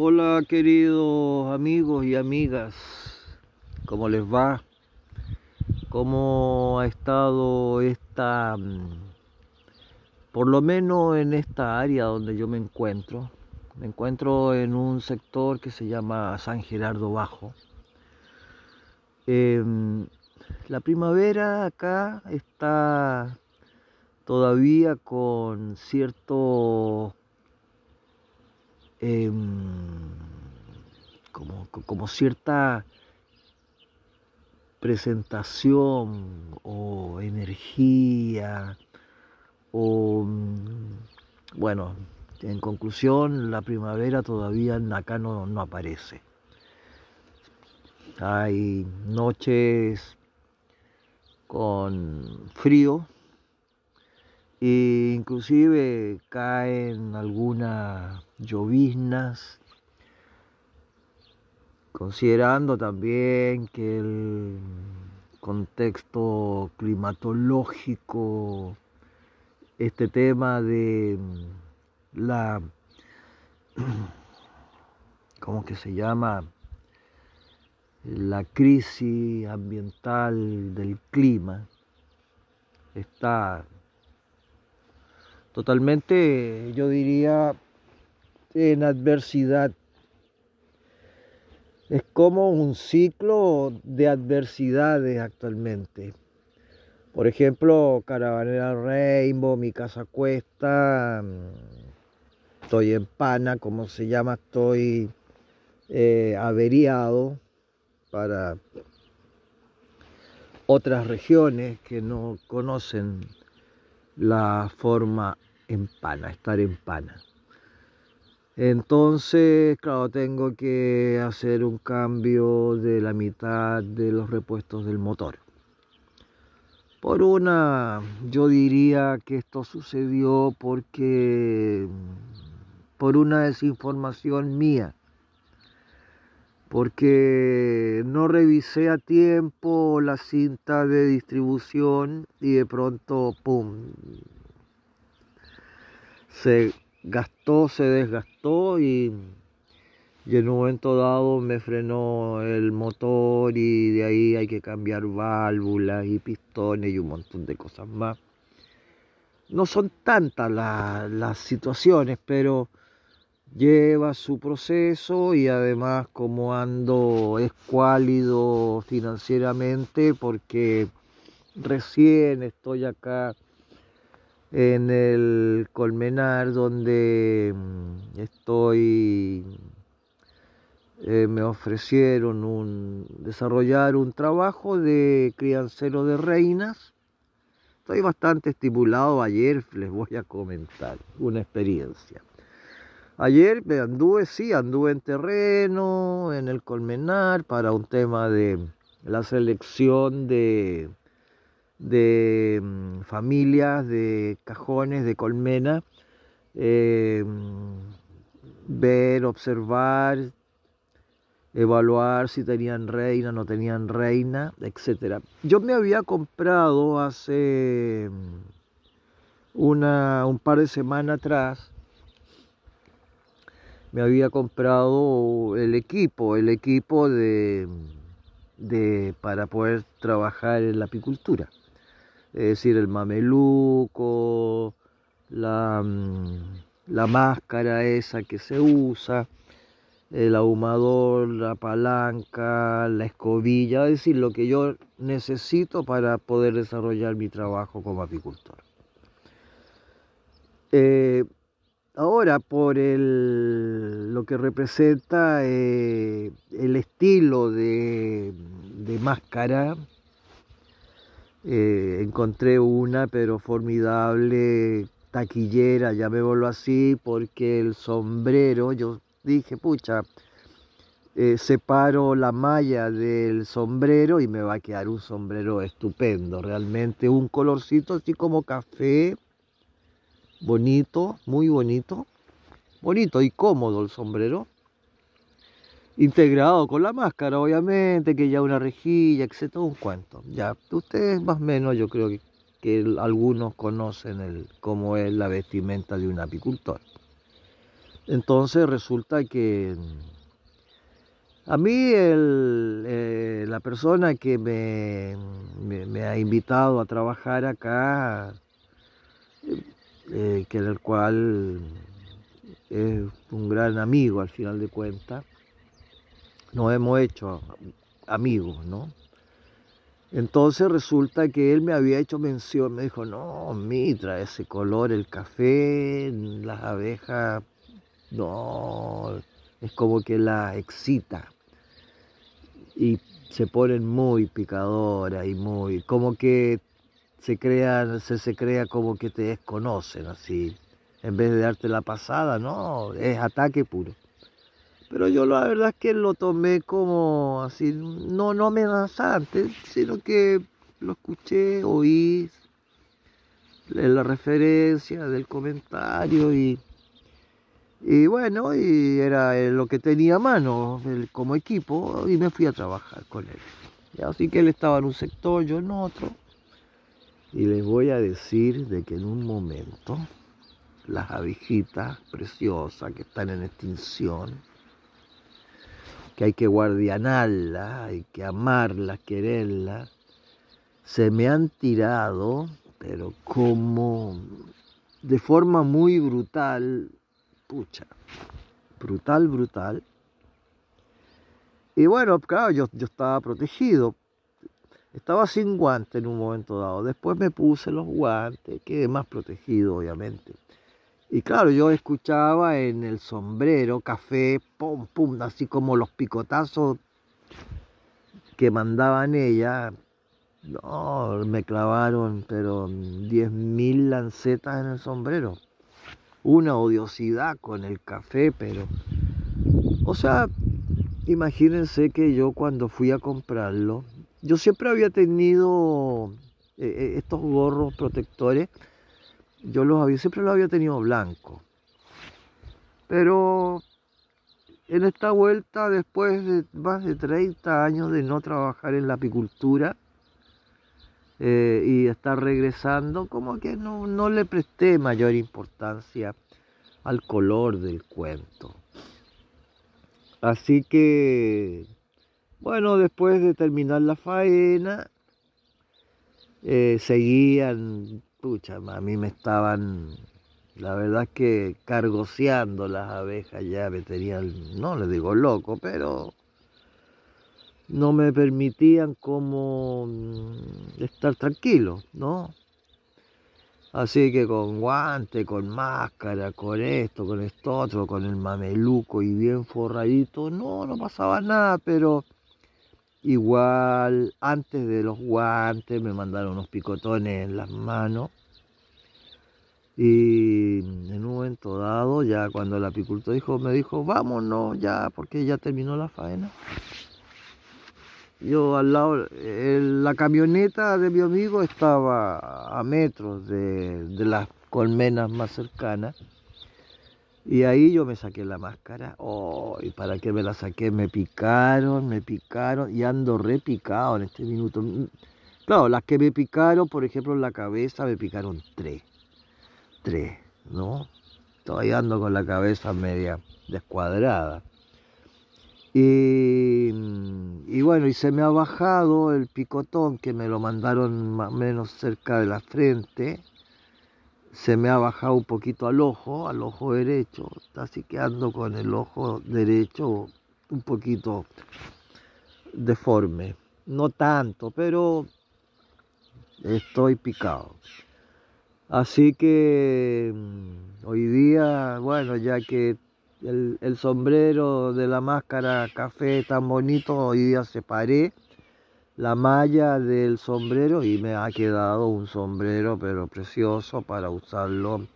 Hola queridos amigos y amigas, ¿cómo les va? ¿Cómo ha estado esta, mm, por lo menos en esta área donde yo me encuentro? Me encuentro en un sector que se llama San Gerardo Bajo. Em, la primavera acá está todavía con cierto Em, como, como cierta presentación o energía o mm, bueno en conclusión la primavera todavía acá no, no aparece. Hay noches con frío e inclusive caen algunas lloviznas, considerando también que el contexto climatológico, este tema de la, ¿cómo que se llama? La crisis ambiental del clima está totalmente, yo diría, en adversidad. Es como un ciclo de adversidades actualmente. Por ejemplo, Caravanera Rainbow, Mi Casa Cuesta, mm, estoy en Pana, como se llama, estoy eh, averiado para otras regiones que no conocen la forma en pana, estar en pana. Entonces, claro, tengo que hacer un cambio de la mitad de los repuestos del motor. Por una, yo diría que esto sucedió porque, por una desinformación mía, porque no revisé a tiempo la cinta de distribución y de pronto, ¡pum!, se gastó, se desgastó y, en un momento dado me frenó el motor y de ahí hay que cambiar válvulas y pistones y un montón de cosas más. No son tantas las situaciones, pero lleva su proceso y además como ando escuálido financieramente porque recién estoy acá en el Colmenar donde mm, estoy eh, me ofrecieron un, desarrollar un trabajo de criancero de reinas. Estoy bastante estimulado. Ayer les voy a comentar una experiencia. Ayer anduve, sí, anduve en terreno, en el Colmenar, para un tema de la selección de de mm, familias, de cajones, de colmena, eh, ver, observar, evaluar si tenían reina, no tenían reina, etc. Yo me había comprado hace mm, una, un par de semanas atrás, me había comprado el equipo, el equipo de, de, para poder trabajar en la apicultura es decir, el mameluco, la, mm, la máscara esa que se usa, el ahumador, la palanca, la escobilla, es decir, lo que yo necesito para poder desarrollar mi trabajo como apicultor. Eh, ahora, por el, lo que representa eh, el estilo de, de máscara, eh, encontré una, pero formidable taquillera, llamémoslo así, porque el sombrero, yo dije, pucha, eh, separo la malla del sombrero y me va a quedar un sombrero estupendo, realmente un colorcito así como café, bonito, muy bonito, bonito y cómodo el sombrero integrado con la máscara, obviamente, que ya una rejilla, etcétera, un cuento. Ya, ustedes más o menos yo creo que, algunos conocen el, cómo es la vestimenta de un apicultor. Entonces resulta que a mí eh, la persona que me, ha invitado a trabajar acá, eh, que el cual es un gran amigo al final de cuentas, nos hemos hecho amigos, ¿no? Entonces resulta que él me había hecho mención, me dijo, no, Mitra, ese color, el café, las abejas, no, es como que la excita y se ponen muy picadoras y muy, como que se crean, se, se crea como que te desconocen así, en vez de darte la pasada, no, es ataque puro. Pero yo la verdad es que lo tomé como así, no, no amenazante, sino que lo escuché, oí la referencia del comentario y y bueno, y era lo que tenía a mano como equipo y me fui a trabajar con él. Así que él estaba en un sector, yo en otro. Y les voy a decir de que en un momento las abejitas preciosas que están en extinción, que hay que guardianarlas, hay que amarlas, quererlas, se me han tirado, pero como de forma muy brutal, pucha, brutal, brutal. Y bueno, claro, yo, yo estaba protegido. Estaba sin guantes en un momento dado. Después me puse los guantes, quedé más protegido, obviamente. Y claro, yo escuchaba en el sombrero café, pum, pum, así como los picotazos que mandaban ella. No, me clavaron, pero 10.000 lancetas en el sombrero una odiosidad con el café, pero... O sea, imagínense que yo cuando fui a comprarlo, yo siempre había tenido eh, eh, estos gorros protectores, yo los había, siempre los había tenido blancos. Pero en esta vuelta, después de más de 30 años de no trabajar en la apicultura, eh, y estar regresando, como que no, no le presté mayor importancia al color del cuento. Así que, bueno, después de terminar la faena, eh, seguían, pucha, a mí me estaban, la verdad es que cargoseando las abejas ya me tenían, no les digo loco, pero no me permitían como mm, estar tranquilo, ¿no? Así que con guante, con máscara, con esto, con esto otro, con el mameluco y bien forradito, no, no pasaba nada, pero igual antes de los guantes me mandaron unos picotones en las manos. Y en un momento dado, ya cuando el apicultor dijo, me dijo, vámonos ya, porque ya terminó la faena yo al lado, la camioneta de mi amigo estaba a metros de, las colmenas más cercanas. Y ahí yo me saqué la máscara. Oh, ¿y para qué me la saqué? Me picaron, me picaron y ando repicado en este minuto. Claro, las que me picaron, por ejemplo, en la cabeza, me picaron tres. Tres, ¿no? Todavía ando con la cabeza media descuadrada. Y, y, bueno, y se me ha bajado el picotón que me lo mandaron más o menos cerca de la frente. Se me ha bajado un poquito al ojo, al ojo derecho. Así que ando con el ojo derecho un poquito deforme. No tanto, pero estoy picado. Así que mm, hoy día, bueno, ya que el, sombrero de la máscara café tan bonito, hoy día separé la malla del sombrero y me ha quedado un sombrero pero precioso para usarlo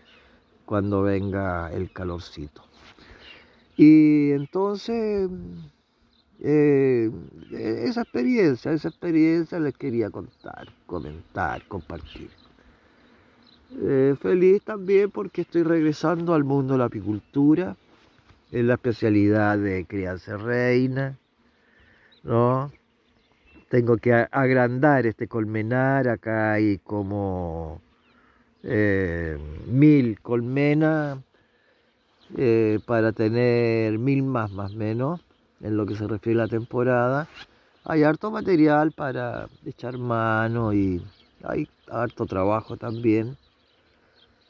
cuando venga el calorcito. Y entonces eh, esa experiencia, esa experiencia les quería contar, comentar, compartir. Eh, feliz también porque estoy regresando al mundo de la apicultura es la especialidad de crianza reina, ¿no? Tengo que agrandar este colmenar, acá hay como eh, mil colmenas, eh, para tener mil más más menos en lo que se refiere a la temporada. Hay harto material para echar mano y hay harto trabajo también.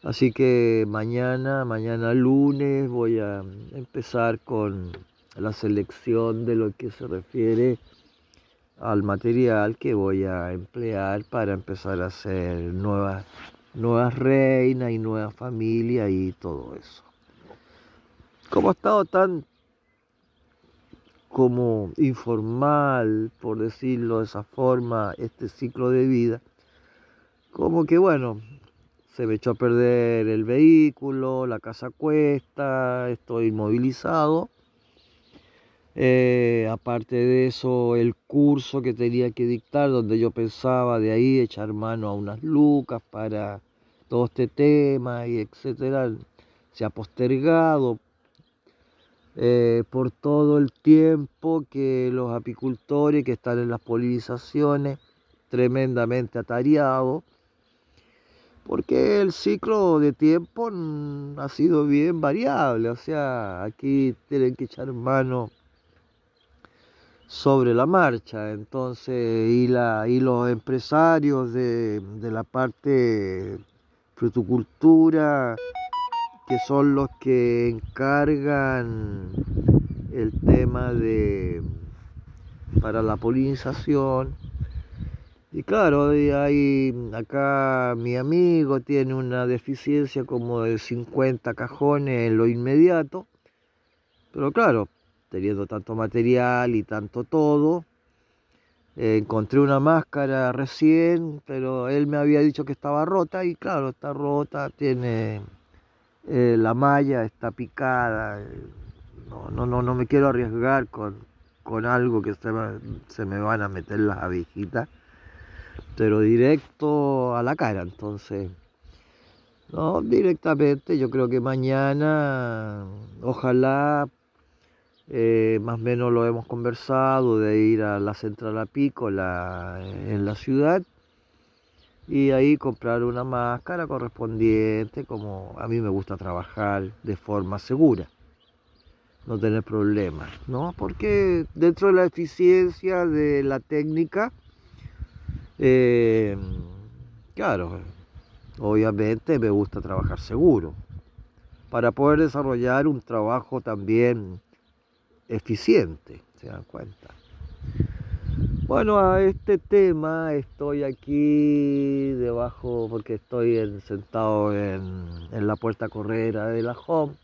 Así que mañana, mañana lunes voy a empezar con la selección de lo que se refiere al material que voy a emplear para empezar a hacer nuevas, reinas y nuevas familias y todo eso. Como ha estado tan como informal, por decirlo de esa forma, este ciclo de vida, como que bueno, se me echó a perder el vehículo, la casa cuesta, estoy inmovilizado. Eh, aparte de eso, el curso que tenía que dictar, donde yo pensaba de ahí echar mano a unas lucas para todo este tema y etcétera, se ha postergado eh, por todo el tiempo que los apicultores que están en las polinizaciones, tremendamente atareados, porque el ciclo de tiempo ha sido bien variable, o sea, aquí tienen que echar mano sobre la marcha, entonces, y, la, y los empresarios de, de la parte fruticultura, que son los que encargan el tema de para la polinización, y claro, hay, acá mi amigo tiene una deficiencia como de 50 cajones en lo inmediato, pero claro, teniendo tanto material y tanto todo, eh, encontré una máscara recién, pero él me había dicho que estaba rota y claro, está rota, tiene eh, la malla, está picada, no, no, no, no me quiero arriesgar con, con algo que se me, se me van a meter las abejitas pero directo a la cara. Entonces, no, directamente, yo creo que mañana, ojalá, eh, más o menos lo hemos conversado, de ir a la central apícola en la ciudad y ahí comprar una máscara correspondiente, como a mí me gusta trabajar de forma segura, no tener problemas, ¿no? Porque dentro de la eficiencia de la técnica, eh, claro, obviamente me gusta trabajar seguro para poder desarrollar un trabajo también eficiente, se dan cuenta. Bueno, a este tema estoy aquí debajo porque estoy sentado en, la puerta correra de la home.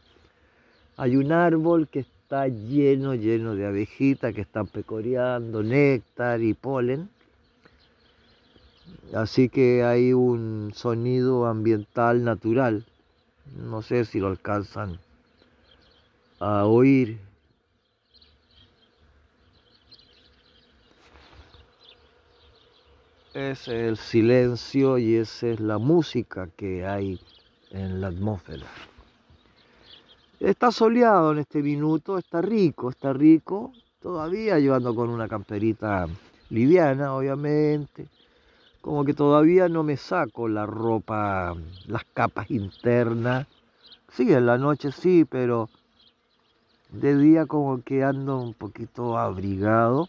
Hay un árbol que está lleno, lleno de abejitas que están pecoreando néctar y polen. Así que hay un sonido ambiental natural. No sé si lo alcanzan a oír. Es el silencio y esa es la música que hay en la atmósfera. Está soleado en este minuto, está rico, está rico. Todavía llevando con una camperita liviana, obviamente como que todavía no me saco la ropa, las capas internas. Sí, en la noche sí, pero de día como que ando un poquito abrigado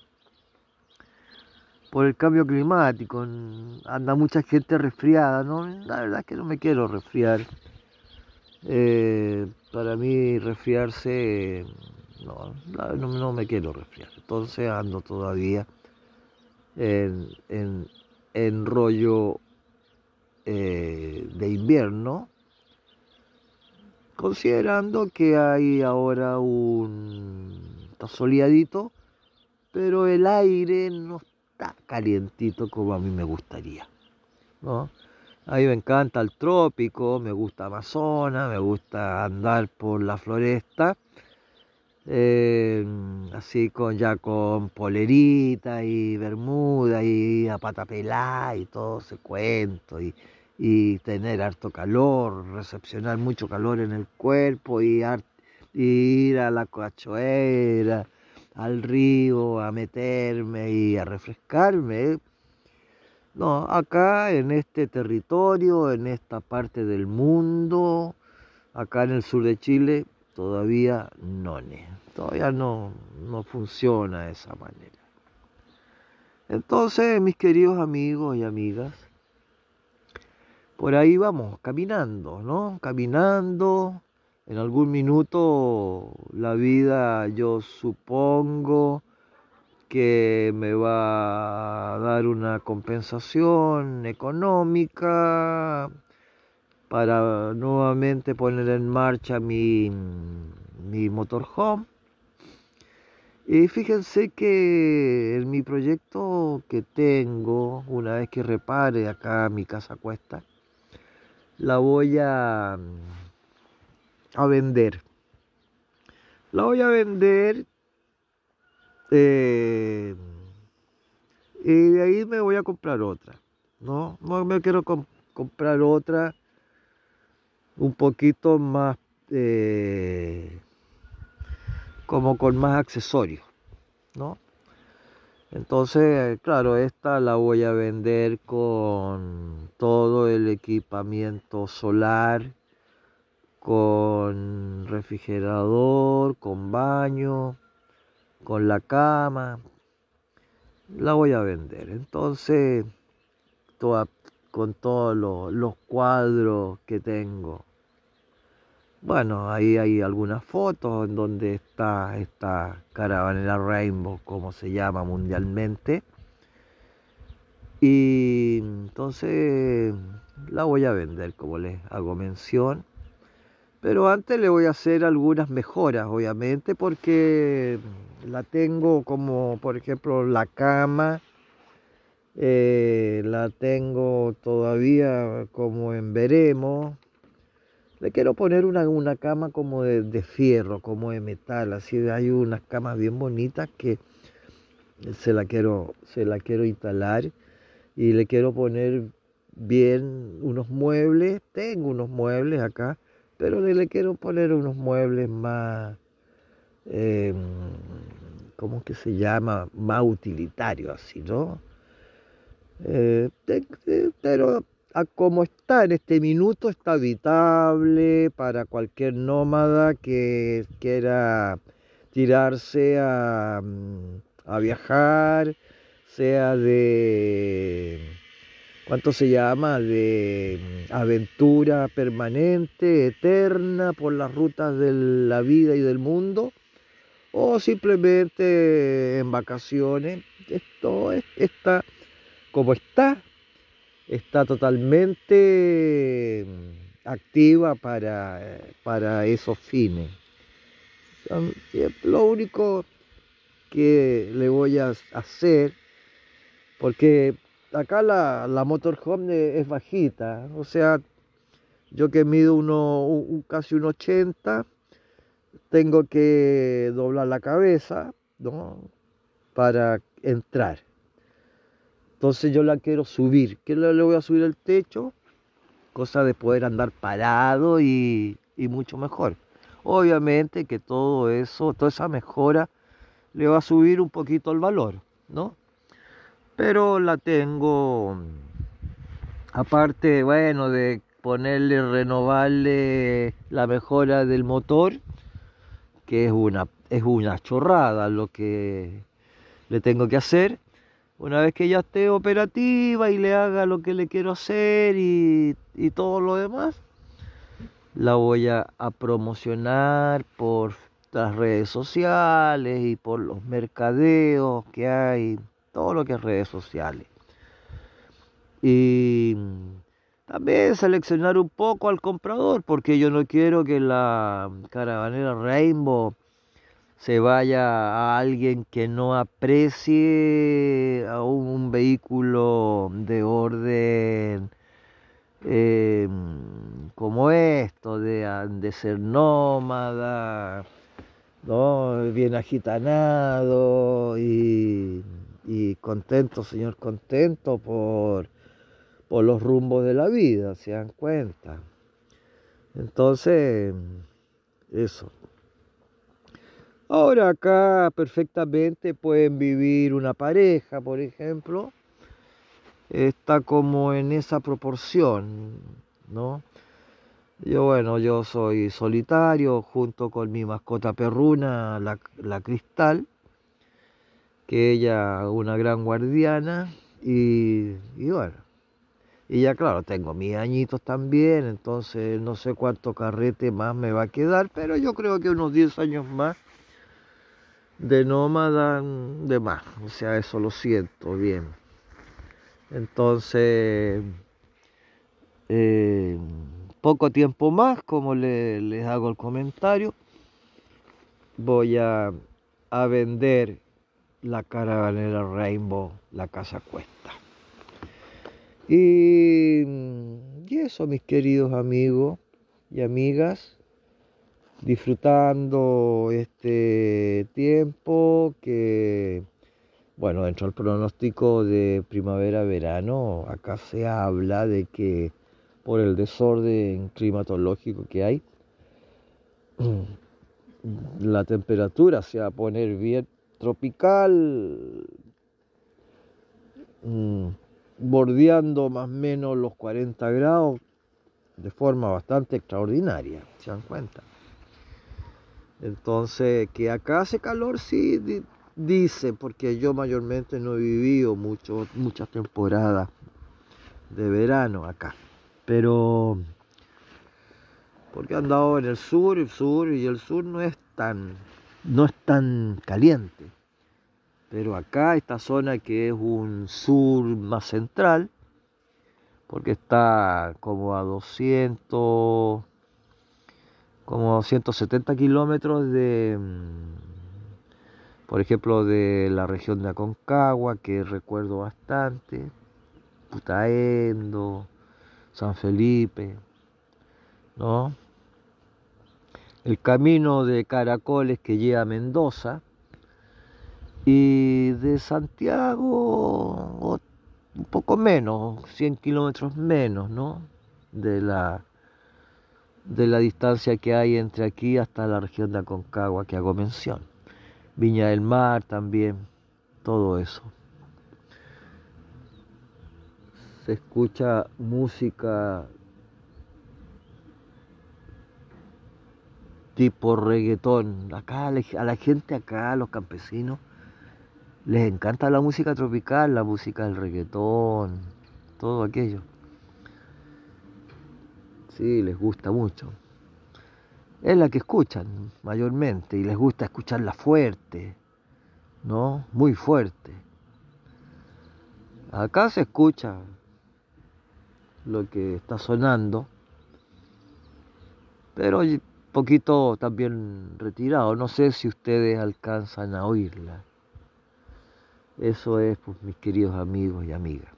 por el cambio climático. Anda mucha gente resfriada. La verdad es que no me quiero resfriar. Eh, para mí resfriarse, no, no, me quiero resfriar. Entonces ando todavía en rollo eh, de invierno, considerando que hay ahora un... está soleadito, pero el aire no está calientito como a mí me gustaría. ¿no? A mí me encanta el trópico, me gusta Amazonas, me gusta andar por la floresta eh, así con ya con polerita y bermuda y a pata y todo ese cuento y, tener harto calor, recepcionar mucho calor en el cuerpo y, ir a la cachoeira, al río a meterme y a refrescarme. No, acá en este territorio, en esta parte del mundo, acá en el sur de Chile, todavía no, todavía no, no funciona de esa manera. Entonces, mis queridos amigos y amigas, por ahí vamos, caminando, ¿no? Caminando. En algún minuto la vida, yo supongo que me va a dar una compensación económica para nuevamente poner en marcha mi, motorhome. Y fíjense que en mi proyecto que tengo, una vez que repare acá mi casa cuesta, la voy a, a vender. La voy a vender eh, y de ahí me voy a comprar otra. No, no me quiero comprar otra un poquito más eh, como con más accesorios, ¿no? Entonces, claro, esta la voy a vender con todo el equipamiento solar, con refrigerador, con baño, con la cama. La voy a vender. Entonces, con todos los cuadros que tengo bueno, ahí hay algunas fotos en donde está esta caravanera Rainbow, como se llama mundialmente. Y entonces la voy a vender, como les hago mención. Pero antes le voy a hacer algunas mejoras, obviamente, porque la tengo como, por ejemplo, la cama. Eh, la tengo todavía como en veremos le quiero poner una, una cama como de, fierro, como de metal, así hay unas camas bien bonitas que se la quiero, se la quiero instalar y le quiero poner bien unos muebles, tengo unos muebles acá, pero le, quiero poner unos muebles más, eh, ¿cómo que se llama? Más utilitarios así, ¿no? Eh, pero como está en este minuto, está habitable para cualquier nómada que quiera tirarse a, mm, viajar, sea de, ¿cuánto se llama? De mm, aventura permanente, eterna, por las rutas de la vida y del mundo, o simplemente en vacaciones. Esto está como está está totalmente mm, activa para, para esos fines. Lo único que le voy a hacer, porque acá la, la motorhome es bajita, o sea, yo que mido uno, casi un 80, tengo que doblar la cabeza ¿no? para entrar. Entonces yo la quiero subir. ¿Qué le voy a subir el techo? Cosa de poder andar parado y, mucho mejor. Obviamente que todo eso, toda esa mejora le va a subir un poquito el valor, ¿no? Pero la tengo, aparte, bueno, de ponerle, renovarle la mejora del motor, que es una, es una chorrada lo que le tengo que hacer. Una vez que ya esté operativa y le haga lo que le quiero hacer y, todo lo demás, la voy a, promocionar por las redes sociales y por los mercadeos que hay, todo lo que es redes sociales. Y también seleccionar un poco al comprador, porque yo no quiero que la caravanera Rainbow se vaya a alguien que no aprecie a un, vehículo de orden em, como esto, de, ser nómada, ¿no? bien agitanado y, y contento, señor, contento por, por los rumbos de la vida, se dan cuenta. Entonces, eso. Ahora acá perfectamente pueden vivir una pareja, por ejemplo. Está como en esa proporción, ¿no? Yo bueno, yo soy solitario junto con mi mascota perruna, la, la Cristal, que ella una gran guardiana y, bueno, y ya claro, tengo mis añitos también, entonces no sé cuánto carrete más me va a quedar, pero yo creo que unos 10 años más de nómada de más, o sea, eso lo siento bien. Entonces, eh, poco tiempo más, como les hago el comentario, voy a vender la caravanera Rainbow, la casa cuesta. Y, y eso, mis queridos amigos y amigas, disfrutando este tiempo que, bueno, dentro del pronóstico de primavera-verano, acá se habla de que por el desorden climatológico que hay, la temperatura se va a poner bien tropical, mm, bordeando más o menos los 40 grados de forma bastante extraordinaria, ¿se dan cuenta? Entonces, que acá hace calor, sí, dice, porque yo mayormente no he vivido mucho, muchas temporadas de verano acá, pero porque he andado en el sur, el sur, y el sur no es tan, no es tan caliente. Pero acá, esta zona que es un sur más central, porque está como a 200, como 170 kilómetros de, mm, por ejemplo, de la región de Aconcagua, que recuerdo bastante, Putaendo, San Felipe, ¿no? El camino de Caracoles que llega a Mendoza, y de Santiago un poco menos, 100 kilómetros menos, ¿no? De la, de la distancia que hay entre aquí hasta la región de Aconcagua que hago mención. Viña del Mar también, todo eso. Se escucha música tipo reggaetón. Acá a la gente acá, a los campesinos, les encanta la música tropical, la música del reggaetón, todo aquello. Sí, les gusta mucho. Es la que escuchan mayormente y les gusta escucharla fuerte, ¿no? Muy fuerte. Acá se escucha lo que está sonando, pero poquito también retirado. No sé si ustedes alcanzan a oírla. Eso es, pues, mis queridos amigos y amigas.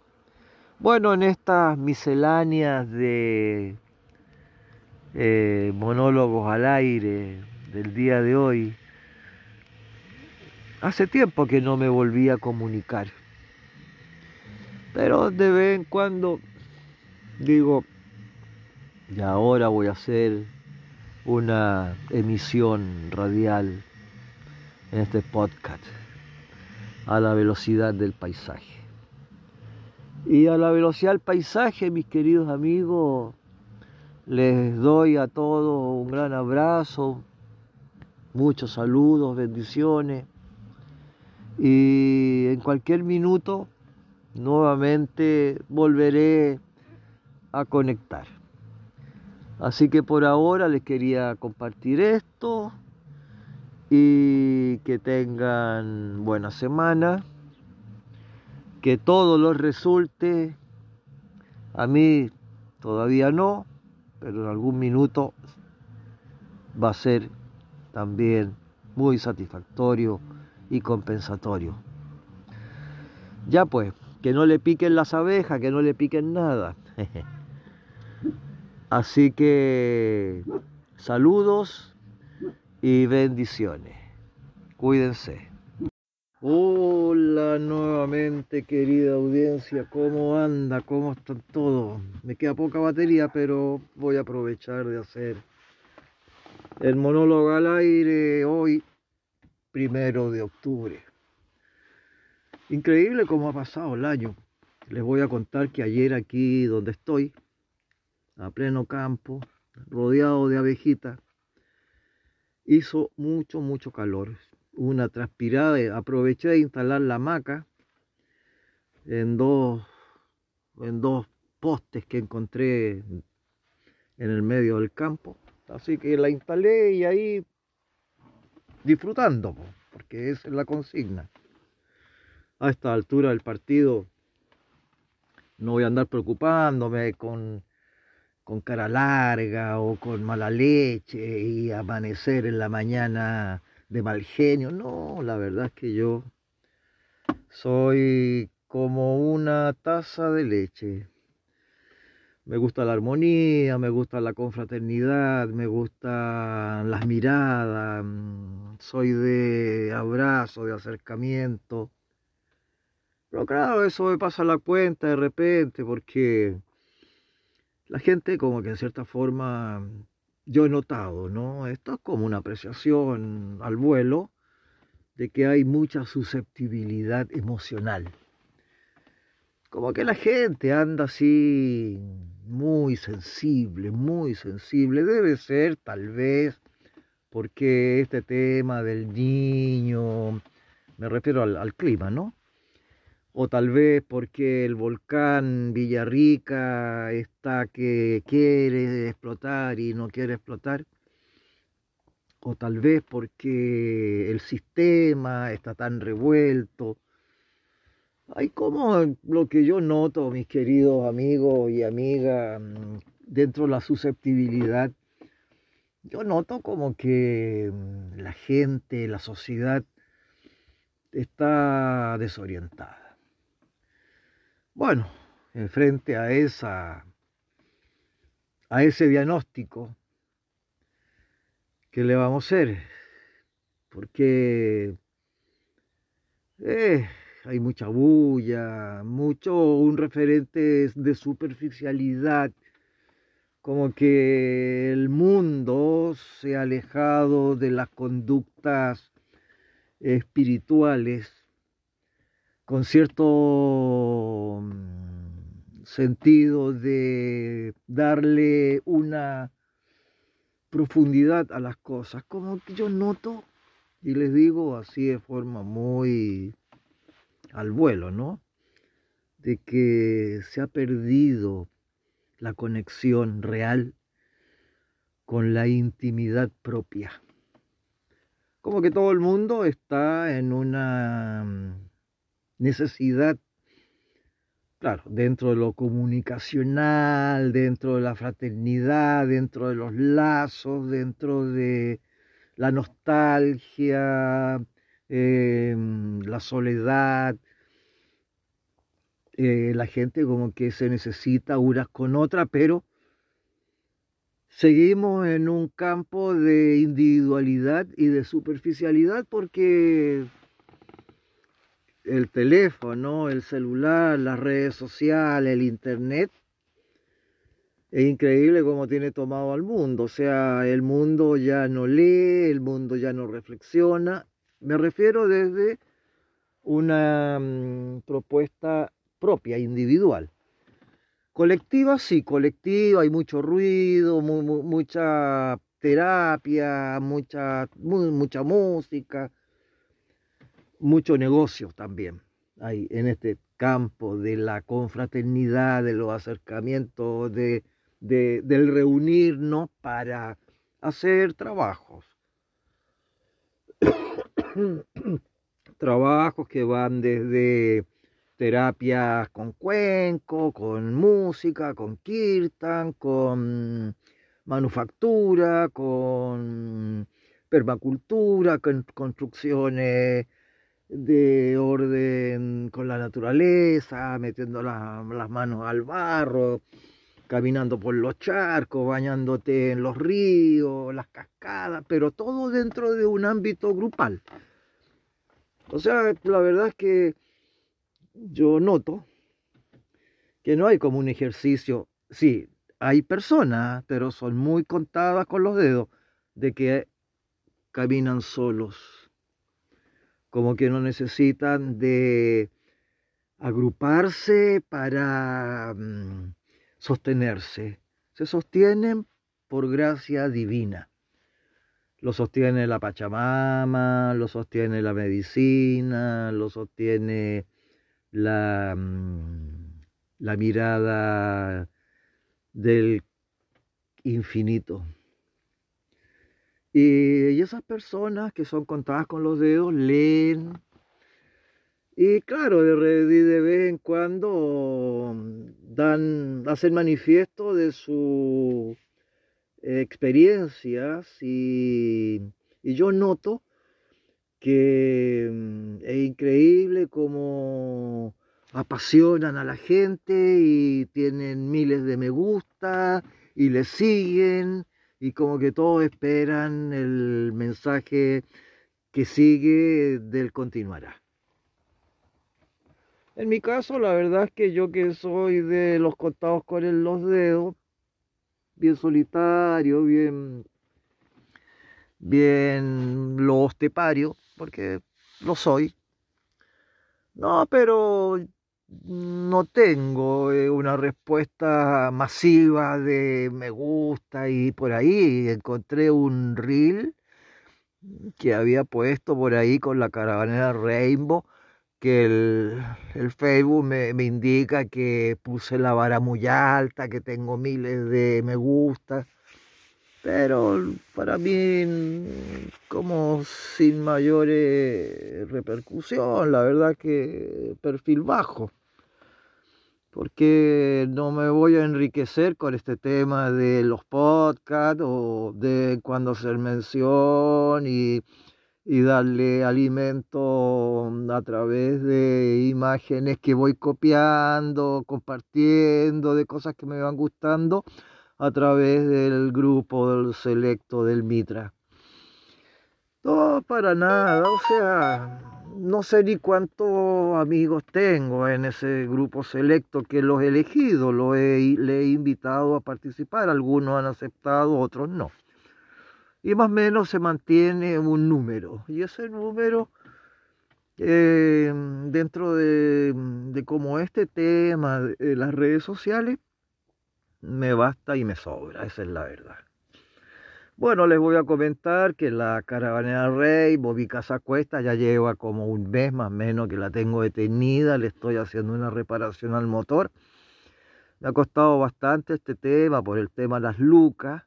Bueno, en estas misceláneas de eh, monólogos al aire del día de hoy, hace tiempo que no me volví a comunicar. Pero de vez en cuando digo, y ahora voy a hacer una emisión radial en este podcast a la velocidad del paisaje. Y a la velocidad del paisaje, mis queridos amigos, les doy a todos un gran abrazo, muchos saludos, bendiciones. Y en cualquier minuto nuevamente volveré a conectar. Así que por ahora les quería compartir esto y que tengan buena semana, que todo los resulte, a mí todavía no, pero en algún minuto va a ser también muy satisfactorio y compensatorio. Ya pues, que no le piquen las abejas, que no le piquen nada. Así que saludos y bendiciones. Cuídense. Hola nuevamente querida audiencia, ¿cómo anda? ¿Cómo están todos? Me queda poca batería, pero voy a aprovechar de hacer el monólogo al aire hoy, primero de octubre. Increíble cómo ha pasado el año. Les voy a contar que ayer aquí donde estoy, a pleno campo, rodeado de abejitas. Hizo mucho, mucho calor. Una transpirada. Aproveché de instalar la hamaca en dos, en dos postes que encontré en el medio del campo. Así que la instalé y ahí disfrutando, porque esa es la consigna. A esta altura del partido no voy a andar preocupándome con, con cara larga o con mala leche y amanecer en la mañana de mal genio. No, la verdad es que yo soy como una taza de leche. Me gusta la armonía, me gusta la confraternidad, me gustan las miradas, mm, soy de abrazo, de acercamiento. Pero claro, eso me pasa la cuenta de repente porque la gente como que en cierta forma, yo he notado, ¿no? Esto es como una apreciación al vuelo de que hay mucha susceptibilidad emocional. Como que la gente anda así muy sensible, muy sensible. Debe ser tal vez porque este tema del niño, me refiero al, clima, ¿no? O tal vez porque el volcán Villarrica está que quiere explotar y no quiere explotar. O tal vez porque el sistema está tan revuelto hay como lo que yo noto, mis queridos amigos y amigas, mm, dentro de la susceptibilidad, yo noto como que mm, la gente, la sociedad está desorientada. Bueno, en frente a esa a ese diagnóstico, ¿qué le vamos a hacer? Porque eh, hay mucha bulla, mucho un referente de superficialidad, como que el mundo se ha alejado de las conductas espirituales con cierto mm, sentido de darle una profundidad a las cosas, como que yo noto, y les digo así de forma muy al vuelo, ¿no? De que se ha perdido la conexión real con la intimidad propia. Como que todo el mundo está en una mm, necesidad, claro, dentro de lo comunicacional, dentro de la fraternidad, dentro de los lazos, dentro de la nostalgia, Em, la soledad, eh, la gente como que se necesita unas con otras, pero seguimos en un campo de individualidad y de superficialidad porque el teléfono, el celular, las redes sociales, el internet, es increíble cómo tiene tomado al mundo. O sea, el mundo ya no lee, el mundo ya no reflexiona, me refiero desde una mm, propuesta propia, individual. Colectiva, sí, colectiva, hay mucho ruido, mucha terapia, mucha, mucha música, mucho negocio también hay en este campo de la confraternidad, de los acercamientos, de, del reunirnos para hacer trabajos. trabajos que van desde terapias con cuenco, con música, con kirtan, con manufactura, con permacultura, con construcciones de orden con la naturaleza, metiendo las manos al barro, caminando por los charcos, bañándote en los ríos, las cascadas, pero todo dentro de un ámbito grupal. O sea, la verdad es que yo noto que no hay como un ejercicio, sí, hay personas, pero son muy contadas con los dedos, de que caminan solos, como que no necesitan de agruparse para... Mm, sostenerse. Se sostienen por gracia divina. Lo sostiene la Pachamama, lo sostiene la medicina, lo sostiene la, mm, la mirada del infinito. Y, esas personas que son contadas con los dedos leen. Y claro, de, de vez en cuando mm, dan, hacen manifiesto de sus experiencias y, y yo noto que mm, es increíble cómo apasionan a la gente y tienen miles de me gusta y le siguen y como que todos esperan el mensaje que sigue del continuará. En mi caso, la verdad es que yo que soy de los contados con los dedos, bien solitario, bien, bien lo ostepario, porque lo soy. No, pero no tengo eh, una respuesta masiva de me gusta y por ahí encontré un reel que había puesto por ahí con la caravana Rainbow que el, Facebook me, me, indica que puse la vara muy alta, que tengo miles de me gusta, pero para mí como sin mayores repercusión, la verdad que perfil bajo porque no me voy a enriquecer con este tema de los podcasts o de cuando hacer mención y, y darle alimento a través de imágenes que voy copiando, compartiendo, de cosas que me van gustando a través del grupo del selecto del Mitra. No, para nada, o sea, no sé ni cuántos amigos tengo en ese grupo selecto que los he elegido, lo he, le he invitado a participar, algunos han aceptado, otros no. Y más o menos se mantiene un número, y ese número, eh, dentro de, de como este tema de las redes sociales, me basta y me sobra, esa es la verdad. Bueno, les voy a comentar que la caravana Rey, Bobby Casa Cuesta, ya lleva como un mes más o menos que la tengo detenida, le estoy haciendo una reparación al motor. Me ha costado bastante este tema por el tema de las lucas,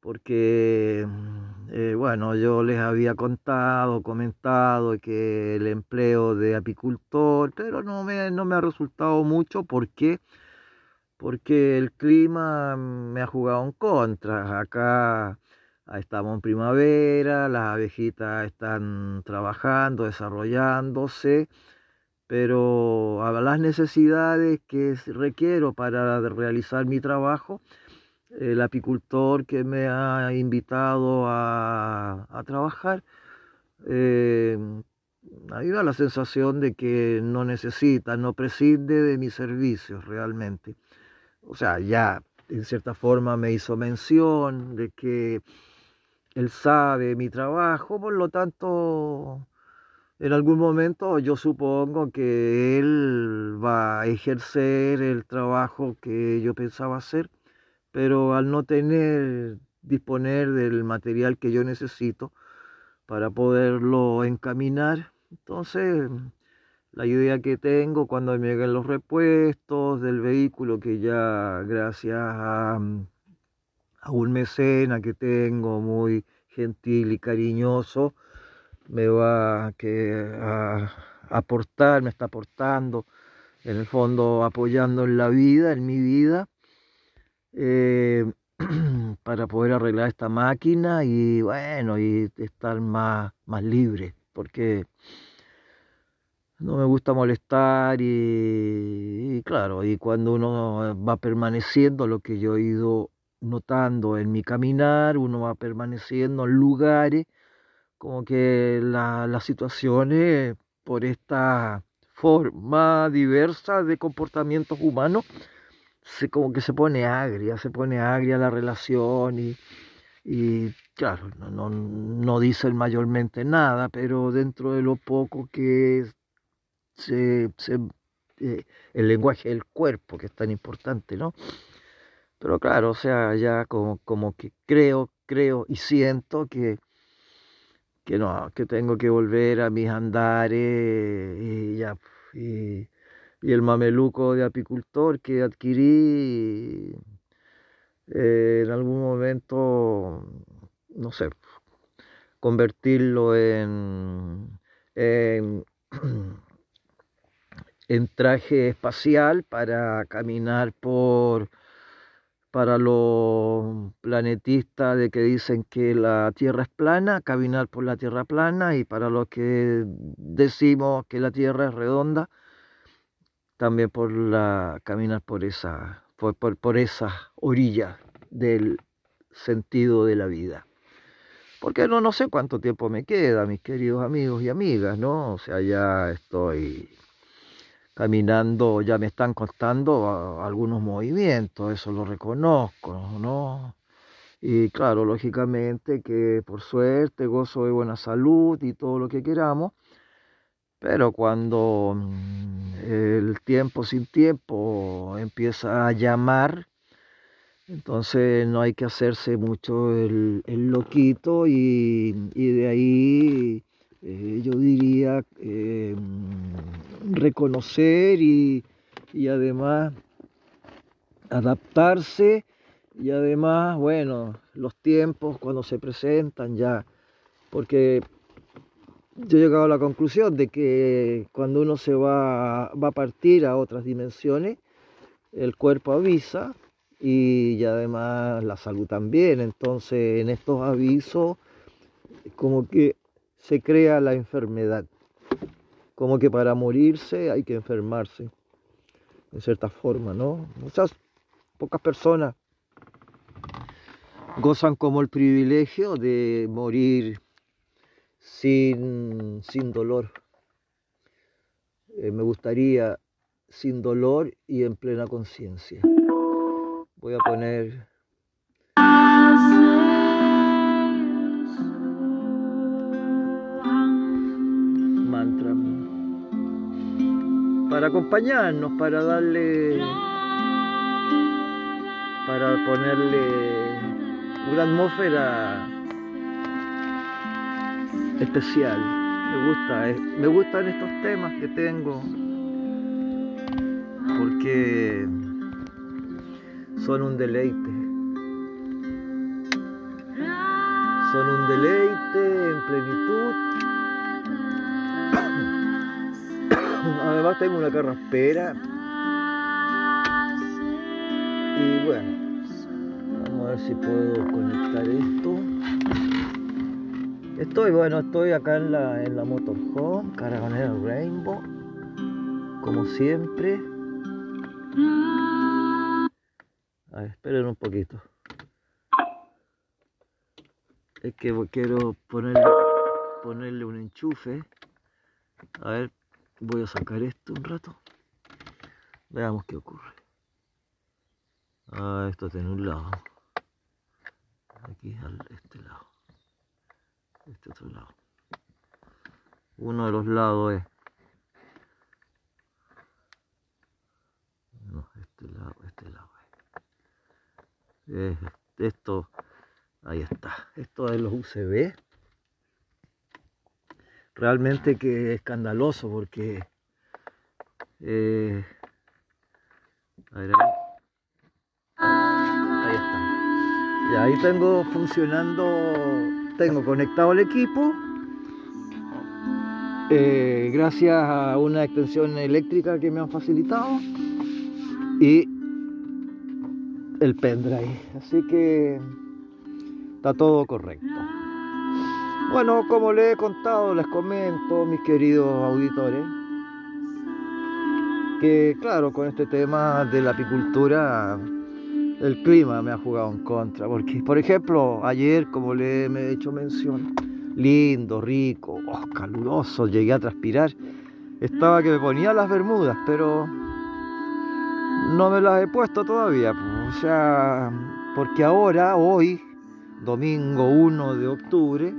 porque, mm, eh, bueno, yo les había contado, comentado que el empleo de apicultor, pero no me, no me ha resultado mucho, ¿por qué? Porque el clima me ha jugado en contra. Acá estamos en primavera, las abejitas están trabajando, desarrollándose, pero a las necesidades que requiero para realizar mi trabajo, el apicultor que me ha invitado a, trabajar, eh, da la sensación de que no necesita, no prescinde de mis servicios realmente. O sea, ya en cierta forma me hizo mención de que él sabe mi trabajo, por lo tanto, en algún momento yo supongo que él va a ejercer el trabajo que yo pensaba hacer, pero al no tener, disponer del material que yo necesito para poderlo encaminar, entonces la idea que tengo cuando me lleguen los repuestos del vehículo que ya gracias a a un mecena que tengo muy gentil y cariñoso, me va a, aportar, me está aportando, en el fondo apoyando en la vida, en mi vida, eh, para poder arreglar esta máquina y bueno, y estar más, más libre, porque no me gusta molestar y, claro, y cuando uno va permaneciendo, lo que yo he ido notando en mi caminar, uno va permaneciendo en lugares, como que las situaciones por esta forma diversa de comportamientos humanos, se, como que se pone agria, se pone agria la relación y, y claro, no, no, dicen mayormente nada, pero dentro de lo poco que se, se eh, el lenguaje del cuerpo, que es tan importante, ¿no? Pero claro, o sea, ya como, como que creo, creo y siento que, que no, que tengo que volver a mis andares y ya, y, el mameluco de apicultor que adquirí eh, en algún momento, no sé, convertirlo en, en traje espacial para caminar por para los planetistas de que dicen que la Tierra es plana, caminar por la Tierra plana, y para los que decimos que la Tierra es redonda, también por la caminar por esa, por, por, esa orilla del sentido de la vida. Porque no, no sé cuánto tiempo me queda, mis queridos amigos y amigas, ¿no? O sea, ya estoy caminando, ya me están costando algunos movimientos, eso lo reconozco, ¿no? Y claro, lógicamente que por suerte gozo de buena salud y todo lo que queramos, pero cuando mm, el tiempo sin tiempo empieza a llamar, entonces no hay que hacerse mucho el, loquito y de ahí eh, yo diría, eh, reconocer y, y, además adaptarse y además, bueno, los tiempos cuando se presentan ya, porque yo he llegado a la conclusión de que cuando uno se va, va a partir a otras dimensiones, el cuerpo avisa y, y además la salud también, entonces en estos avisos como que se crea la enfermedad. Como que para morirse hay que enfermarse, en cierta forma, ¿no? Muchas, pocas personas gozan como el privilegio de morir sin, sin dolor. Eh, me gustaría sin dolor y en plena conciencia. Voy a poner para acompañarnos, para darle, para ponerle una atmósfera especial. Me gusta, eh, me gustan estos temas que tengo porque son un deleite. Son un deleite en plenitud Además tengo una carraspera. Y bueno, vamos a ver si puedo conectar esto. Estoy, bueno, estoy acá en la, en la motorhome, Caravanera Rainbow, como siempre. A ver, esperen un poquito. Es que quiero ponerle, ponerle un enchufe. A ver, Voy a sacar esto un rato. Veamos qué ocurre. Ah, esto tiene un lado. Aquí al este lado. Este otro lado. Uno de los lados es. No, este lado, este lado. Es esto. Ahí está. Esto es los UCB realmente que escandaloso porque eh, ahí. está. Y ahí tengo funcionando, tengo conectado el equipo. Eh, gracias a una extensión eléctrica que me han facilitado y el pendrive. Así que está todo correcto. Bueno, como les he contado, les comento, mis queridos auditores, que claro, con este tema de la apicultura, el clima me ha jugado en contra. Porque, por ejemplo, ayer, como le he hecho mención, lindo, rico, oh, caluroso, llegué a transpirar. Estaba que me ponía las bermudas, pero no me las he puesto todavía. O sea, porque ahora, hoy, domingo 1 de octubre,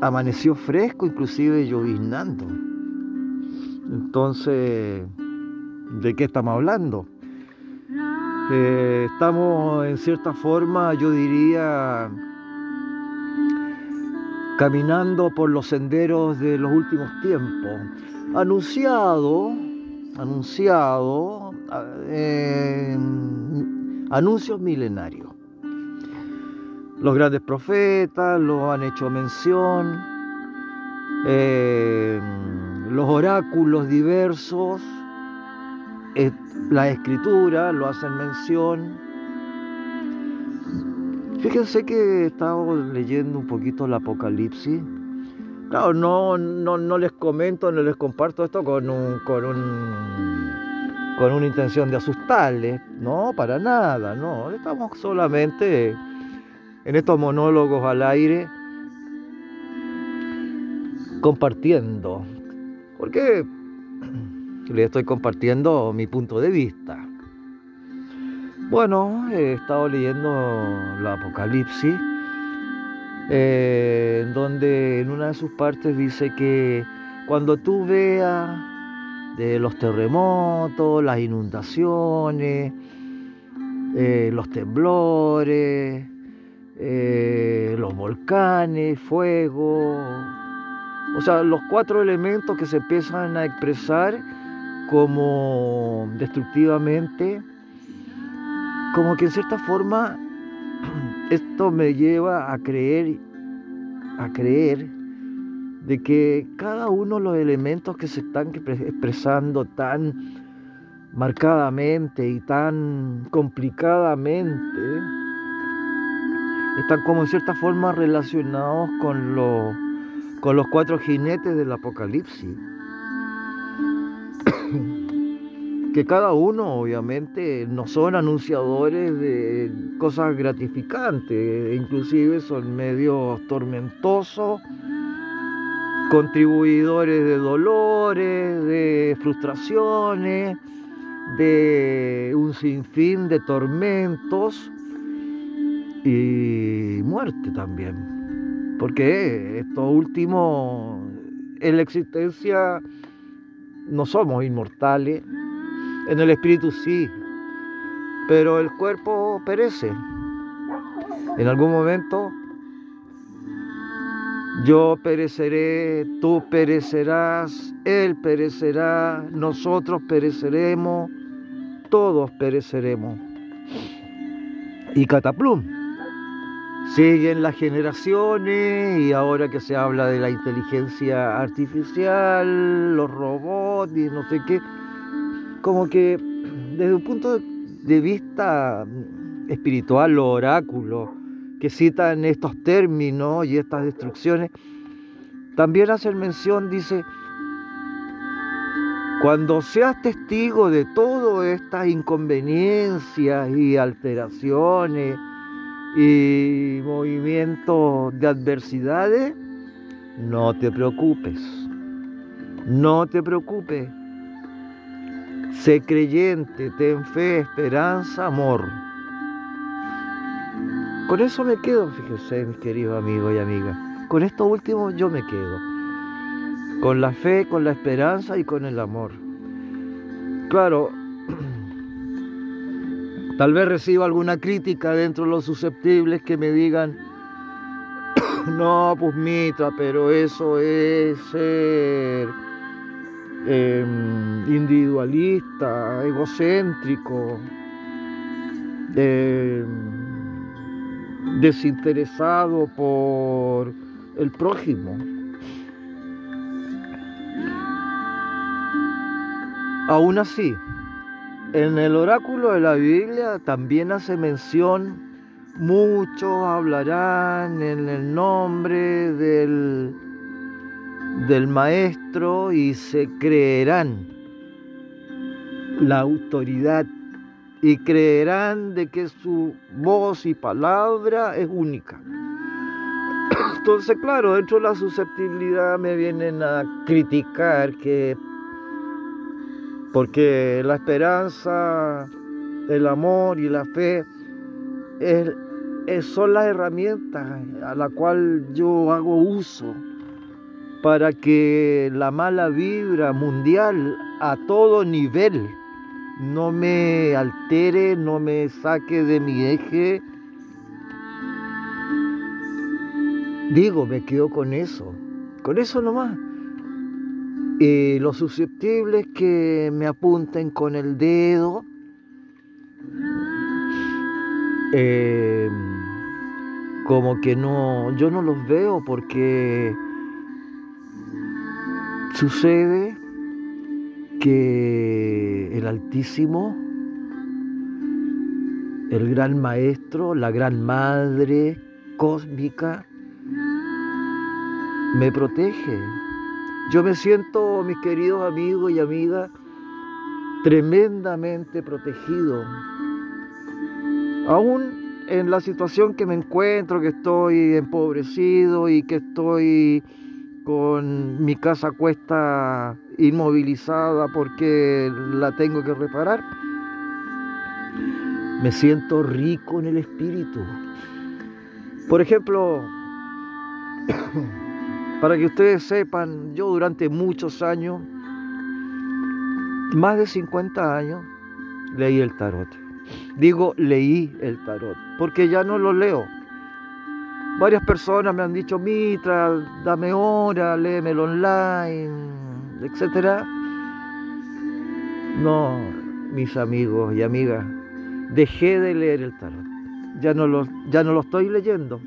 amaneció fresco, inclusive lloviznando. Entonces, ¿de qué estamos hablando? Eh, estamos en cierta forma, yo diría, caminando por los senderos de los últimos tiempos. Anunciado, anunciado, eh, anuncios milenarios. Los grandes profetas lo han hecho mención, eh, los oráculos diversos, eh, la escritura lo hacen mención. Fíjense que he estado leyendo un poquito el Apocalipsis. Claro, no, no, no les comento, no les comparto esto con un, con un con una intención de asustarles, no, para nada, no, estamos solamente en estos monólogos al aire compartiendo. Porque les estoy compartiendo mi punto de vista. Bueno, he estado leyendo la Apocalipsis, eh, en donde en una de sus partes dice que cuando tú veas de los terremotos, las inundaciones, eh, los temblores, eh, los volcanes, fuego. O sea, los cuatro elementos que se empiezan a expresar como destructivamente, como que en cierta forma esto me lleva a creer, a creer de que cada uno de los elementos que se están expresando tan marcadamente y tan complicadamente, están como en cierta forma relacionados con, con los cuatro jinetes del Apocalipsis. que cada uno obviamente no son anunciadores de cosas gratificantes, inclusive son medios tormentosos, contribuidores de dolores, de frustraciones, de un sinfín de tormentos y muerte también. Porque esto último, en la existencia no somos inmortales, en el espíritu sí, pero el cuerpo perece. En algún momento yo pereceré, tú perecerás, él perecerá, nosotros pereceremos, todos pereceremos. Y cataplum. Siguen las generaciones y ahora que se habla de la inteligencia artificial, los robots y no sé qué, como que desde un punto de vista espiritual, los oráculos que citan estos términos y estas destrucciones, también hacen mención, dice, cuando seas testigo de todas estas inconveniencias y alteraciones, y movimientos de adversidades, no te preocupes. No te preocupes. Sé creyente, ten fe, esperanza, amor. Con eso me quedo, fíjese, mis queridos amigos y amigas. Con esto último yo me quedo. Con la fe, con la esperanza y con el amor. Claro, Tal vez reciba alguna crítica dentro de los susceptibles que me digan, no, pues Mitra, pero eso es ser em, individualista, egocéntrico, em, desinteresado por el prójimo. Aún así, en el oráculo de la Biblia también hace mención, muchos hablarán en el nombre del, del Maestro y se creerán la autoridad y creerán de que su voz y palabra es única. Entonces, claro, dentro de la susceptibilidad me vienen a criticar que porque la esperanza, el amor y la fe son las herramientas a la cual yo hago uso para que la mala vibra mundial a todo nivel no me altere, no me saque de mi eje. Digo, me quedo con eso, con eso nomás. Y los susceptibles que me apunten con el dedo, eh, como que no, yo no los veo porque sucede que el Altísimo, el gran maestro, la gran madre cósmica, me protege. Yo me siento, mis queridos amigos y amigas, tremendamente protegido. Aún en la situación que me encuentro, que estoy empobrecido y que estoy con mi casa cuesta inmovilizada porque la tengo que reparar. Me siento rico en el espíritu. Por ejemplo, para que ustedes sepan, yo durante muchos años, más de 50 años, leí el tarot. Digo, leí el tarot, porque ya no lo leo Varias personas me han dicho, Mitra, dame hora, léemelo online, etc. No, mis amigos y amigas, dejé de leer el tarot. Ya no lo, ya no lo estoy leyendo.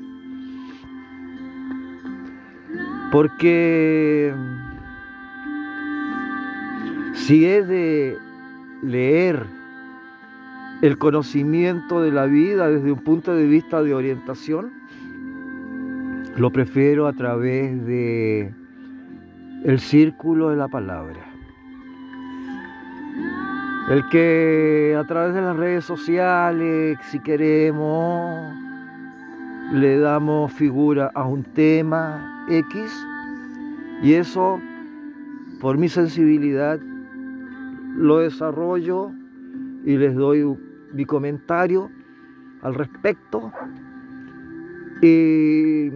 Porque si he de leer el conocimiento de la vida desde un punto de vista de orientación, lo prefiero a través de el círculo de la palabra. El que a través de las redes sociales, si queremos, le damos figura a un tema X y eso, por mi sensibilidad, lo desarrollo y les doy mi comentario al respecto y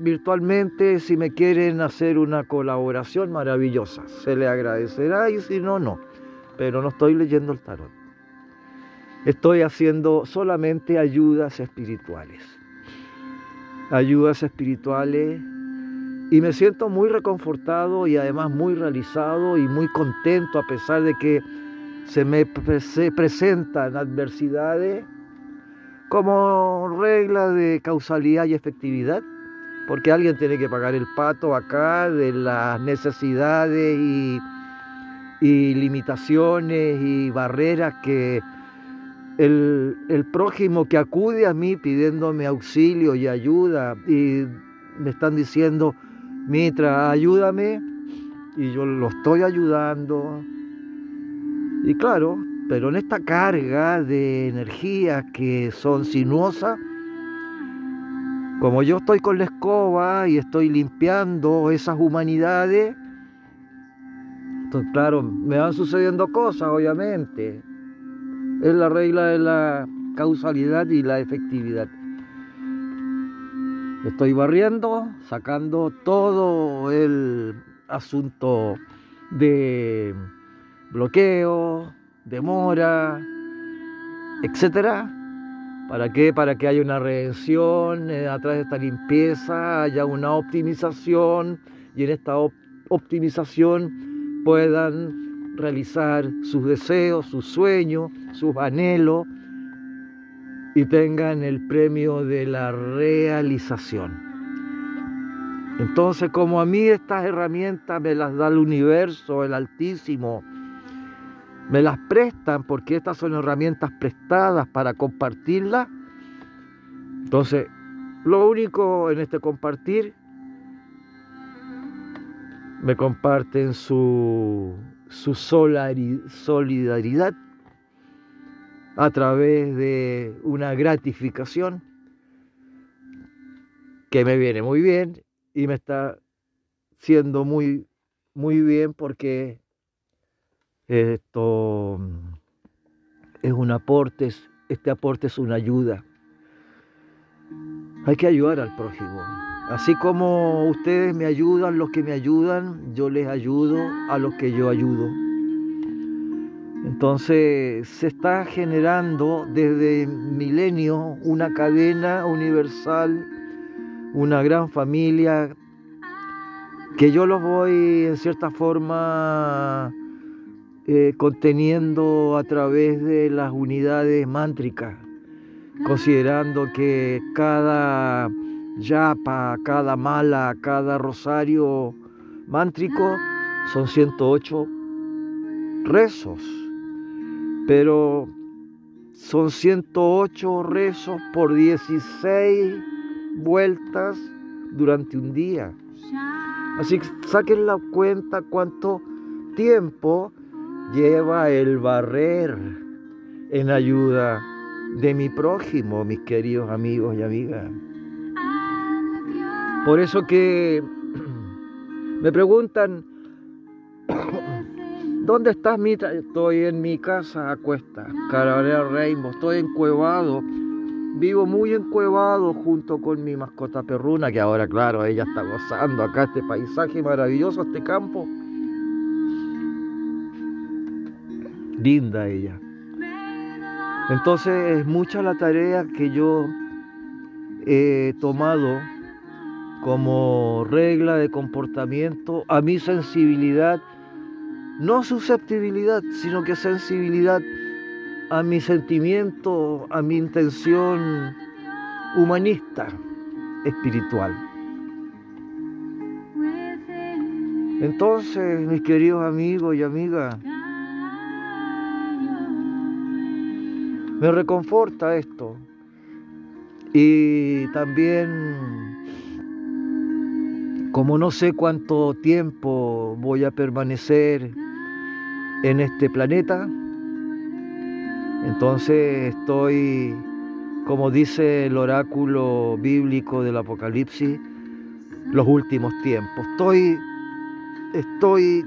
virtualmente, si me quieren hacer una colaboración maravillosa, se le agradecerá y si no, no. Pero no estoy leyendo el tarot. Estoy haciendo solamente ayudas espirituales. Ayudas espirituales y me siento muy reconfortado y además muy realizado y muy contento a pesar de que se me se presentan adversidades como regla de causalidad y efectividad, porque alguien tiene que pagar el pato acá de las necesidades y, limitaciones y barreras que el, el, prójimo que acude a mí pidiéndome auxilio y ayuda y me están diciendo, Mitra, ayúdame, y yo lo estoy ayudando. Y claro, pero en esta carga de energías que son sinuosas, como yo estoy con la escoba y estoy limpiando esas humanidades, entonces claro, me van sucediendo cosas, obviamente. Es la regla de la causalidad y la efectividad. Estoy barriendo, sacando todo el asunto de bloqueo, demora, etcétera. ¿Para qué? Para que haya una redención eh, a través de esta limpieza, haya una optimización y en esta optimización puedan realizar sus deseos, sus sueños, sus anhelos y tengan el premio de la realización. Entonces, como a mí estas herramientas me las da el universo, el Altísimo, me las prestan porque estas son herramientas prestadas para compartirlas. Entonces, lo único en este compartir, me comparten su, su solidaridad a través de una gratificación que me viene muy bien y me está siendo muy, muy bien porque esto mm, es un aporte, este aporte es una ayuda. Hay que ayudar al prójimo. Así como ustedes me ayudan, los que me ayudan, yo les ayudo a los que yo ayudo. Entonces se está generando desde milenio una cadena universal, una gran familia que yo los voy en cierta forma eh, conteniendo a través de las unidades mántricas, considerando que cada yapa, cada mala, cada rosario mántrico son 108 rezos, pero son 108 rezos por 16 vueltas durante un día. Así que saquen la cuenta cuánto tiempo lleva el barrer en ayuda de mi prójimo, mis queridos amigos y amigas. Por eso que me preguntan, ¿dónde estás, Mita? Estoy en mi casa a cuesta, Carabrea Rainbow, estoy encuevado Vivo muy encuevado junto con mi mascota perruna, que ahora, claro, ella está gozando acá este paisaje maravilloso, este campo. Linda ella. Entonces es mucha la tarea que yo he tomado como regla de comportamiento a mi sensibilidad, no susceptibilidad, sino que sensibilidad a mi sentimiento, a mi intención humanista, espiritual. Entonces, mis queridos amigos y amigas, me reconforta esto. Y también, como no sé cuánto tiempo voy a permanecer en este planeta, entonces estoy, como dice el oráculo bíblico del Apocalipsis, los últimos tiempos. Estoy, estoy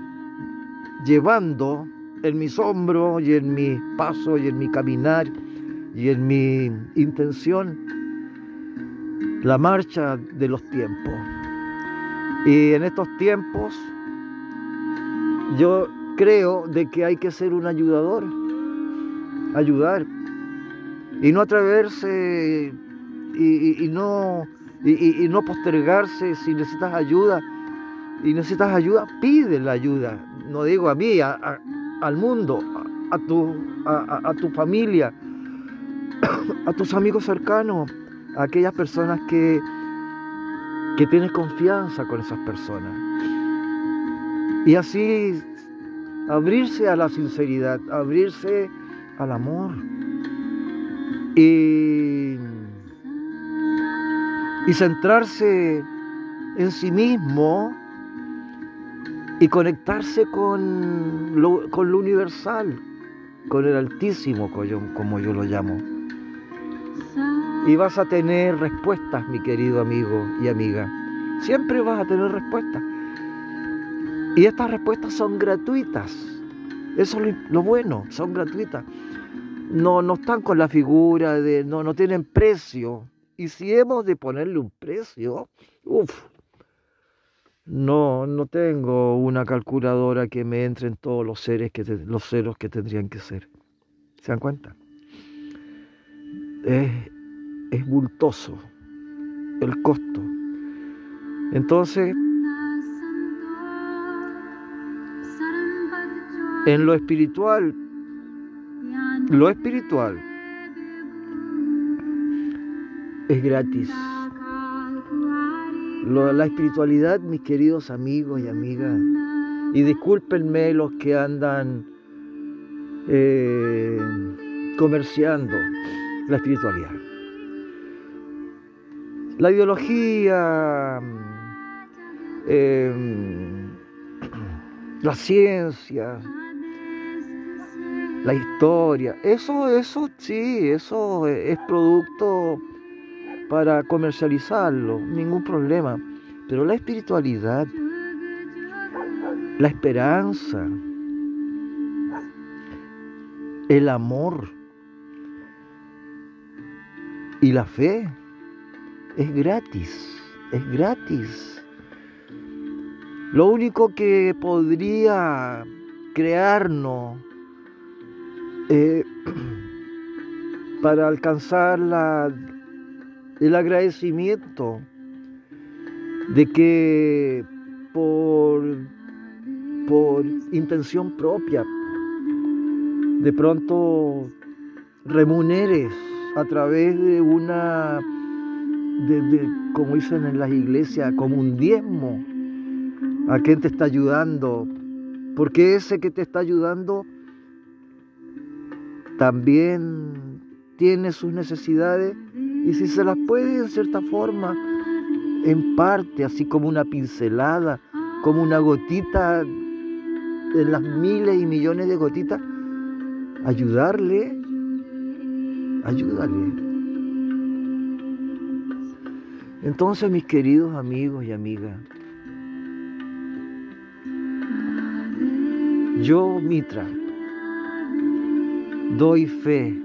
llevando en mis hombros y en mis pasos y en mi caminar y en mi intención la marcha de los tiempos. Y en estos tiempos yo creo de que hay que ser un ayudador ayudar y no atreverse y, no, y, no postergarse si necesitas ayuda. Y necesitas ayuda, pide la ayuda. No digo a mí, al mundo, a, tu, a, tu familia, a tus amigos cercanos, a aquellas personas que, que tienes confianza con esas personas. Y así abrirse a la sinceridad, abrirse al amor. Y, y centrarse en sí mismo y conectarse con lo, con lo universal, con el altísimo, como yo lo llamo. Y vas a tener respuestas, mi querido amigo y amiga. Siempre vas a tener respuestas. Y estas respuestas son gratuitas. Eso es lo, bueno, son gratuitas. No, no están con la figura de, no, no tienen precio. Y si hemos de ponerle un precio, uff, no, no tengo una calculadora que me entre en todos los seres que los ceros que tendrían que ser. ¿Se dan cuenta? Es, es bultoso el costo. Entonces, En lo espiritual, lo espiritual es gratis. la espiritualidad, mis queridos amigos y amigas, y discúlpenme los que andan eh, comerciando la espiritualidad. La ideología, eh, la ciencia, la historia. Eso, eso sí, eso es producto para comercializarlo, ningún problema. Pero la espiritualidad, la esperanza, el amor y la fe es gratis, es gratis. Lo único que podría crearnos eh, para alcanzar el agradecimiento de que por, por intención propia, de pronto remuneres a través de una, de, como dicen en las iglesias, como un diezmo a quien te está ayudando, porque ese que te está ayudando también tiene sus necesidades y si se las puede en cierta forma, en parte, así como una pincelada, como una gotita en las miles y millones de gotitas, ayudarle, ayúdale. Entonces, mis queridos amigos y amigas, yo, Mitra, doy fe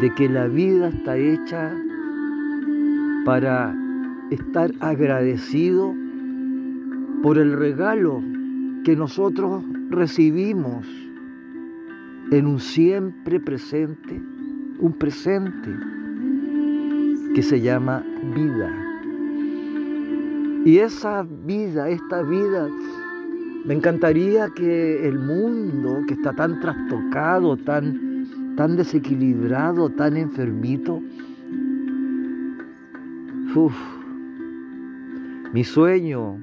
de que la vida está hecha para estar agradecido por el regalo que nosotros recibimos en un siempre presente, un presente que se llama vida. Y esa vida, esta vida, me encantaría que el mundo que está tan trastocado, tan, tan desequilibrado, tan enfermito, uf, mi sueño,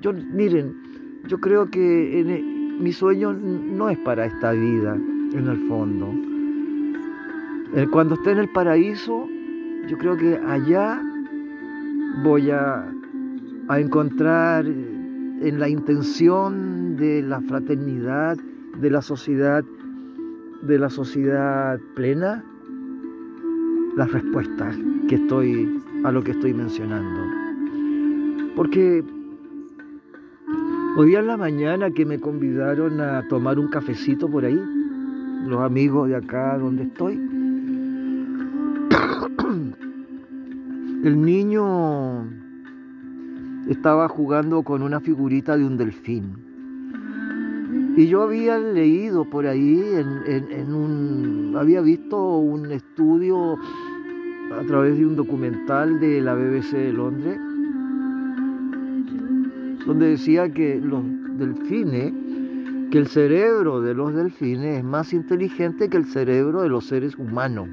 yo miren, yo creo que e, mi sueño no es para esta vida, en el fondo. Eh, cuando esté en el paraíso, yo creo que allá voy a, a encontrar en la intención de la fraternidad, de la sociedad, de la sociedad plena, las respuestas que estoy a lo que estoy mencionando. Porque hoy día en la mañana que me convidaron a tomar un cafecito por ahí, los amigos de acá donde estoy. El niño estaba jugando con una figurita de un delfín. Y yo había leído por ahí, en, un, había visto un estudio a través de un documental de la BBC de Londres, donde decía que los delfines que el cerebro de los delfines es más inteligente que el cerebro de los seres humanos.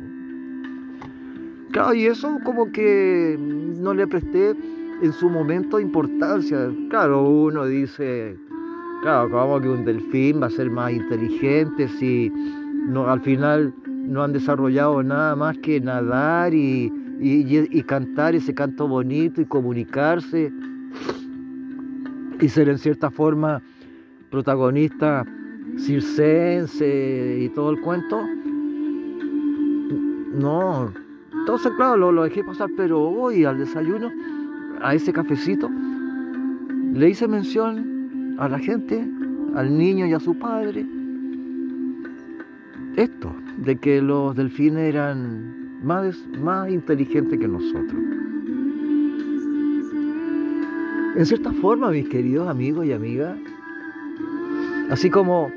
Claro, y eso como que no le presté en su momento importancia. Claro, uno dice, claro, como que un delfín va a ser más inteligente si no, al final no han desarrollado nada más que nadar y, y cantar ese canto bonito y comunicarse y ser en cierta forma protagonista circense y todo el cuento. No, entonces claro, lo dejé pasar, pero hoy al desayuno, a ese cafecito, le hice mención a la gente, al niño y a su padre, esto, de que los delfines eran más, inteligentes que nosotros. En cierta forma, mis queridos amigos y amigas, Así como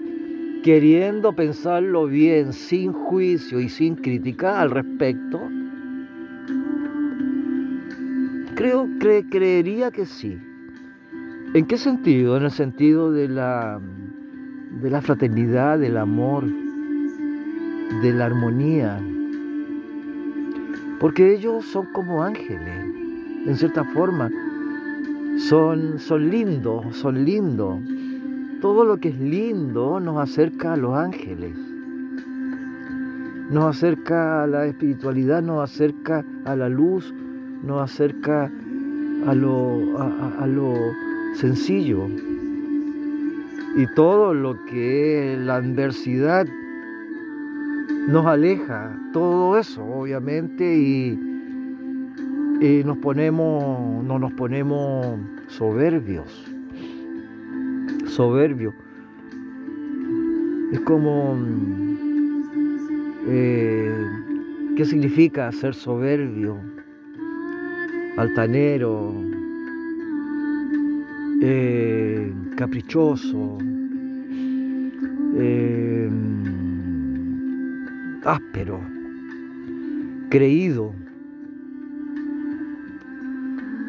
queriendo pensarlo bien, sin juicio y sin crítica al respecto, creo, creería que sí. ¿En qué sentido? En el sentido de la, de la fraternidad, del amor, de la armonía. Porque ellos son como ángeles, en cierta forma. Son, son lindos, son lindos todo lo que es lindo nos acerca a los ángeles, nos acerca a la espiritualidad, nos acerca a la luz, nos acerca a lo, a, lo sencillo. Y todo lo que es la adversidad nos aleja, todo eso obviamente, y, y nos ponemos, no nos ponemos soberbios soberbio. Es como, eh, ¿qué significa ser soberbio? Altanero, eh, caprichoso. eh, áspero, creído,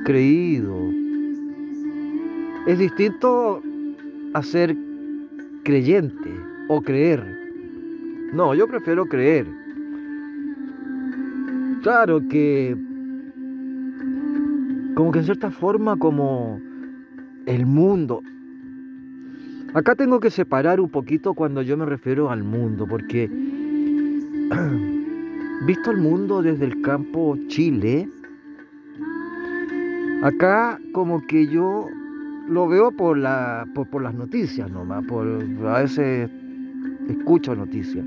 creído. Es distinto a ser creyente o creer. No, yo prefiero creer. Claro que, como que en cierta forma, como el mundo. Acá tengo que separar un poquito cuando yo me refiero al mundo, porque visto el mundo desde el campo Chile, acá como que yo lo veo por, la, por, las noticias nomás, por, a veces escucho noticias,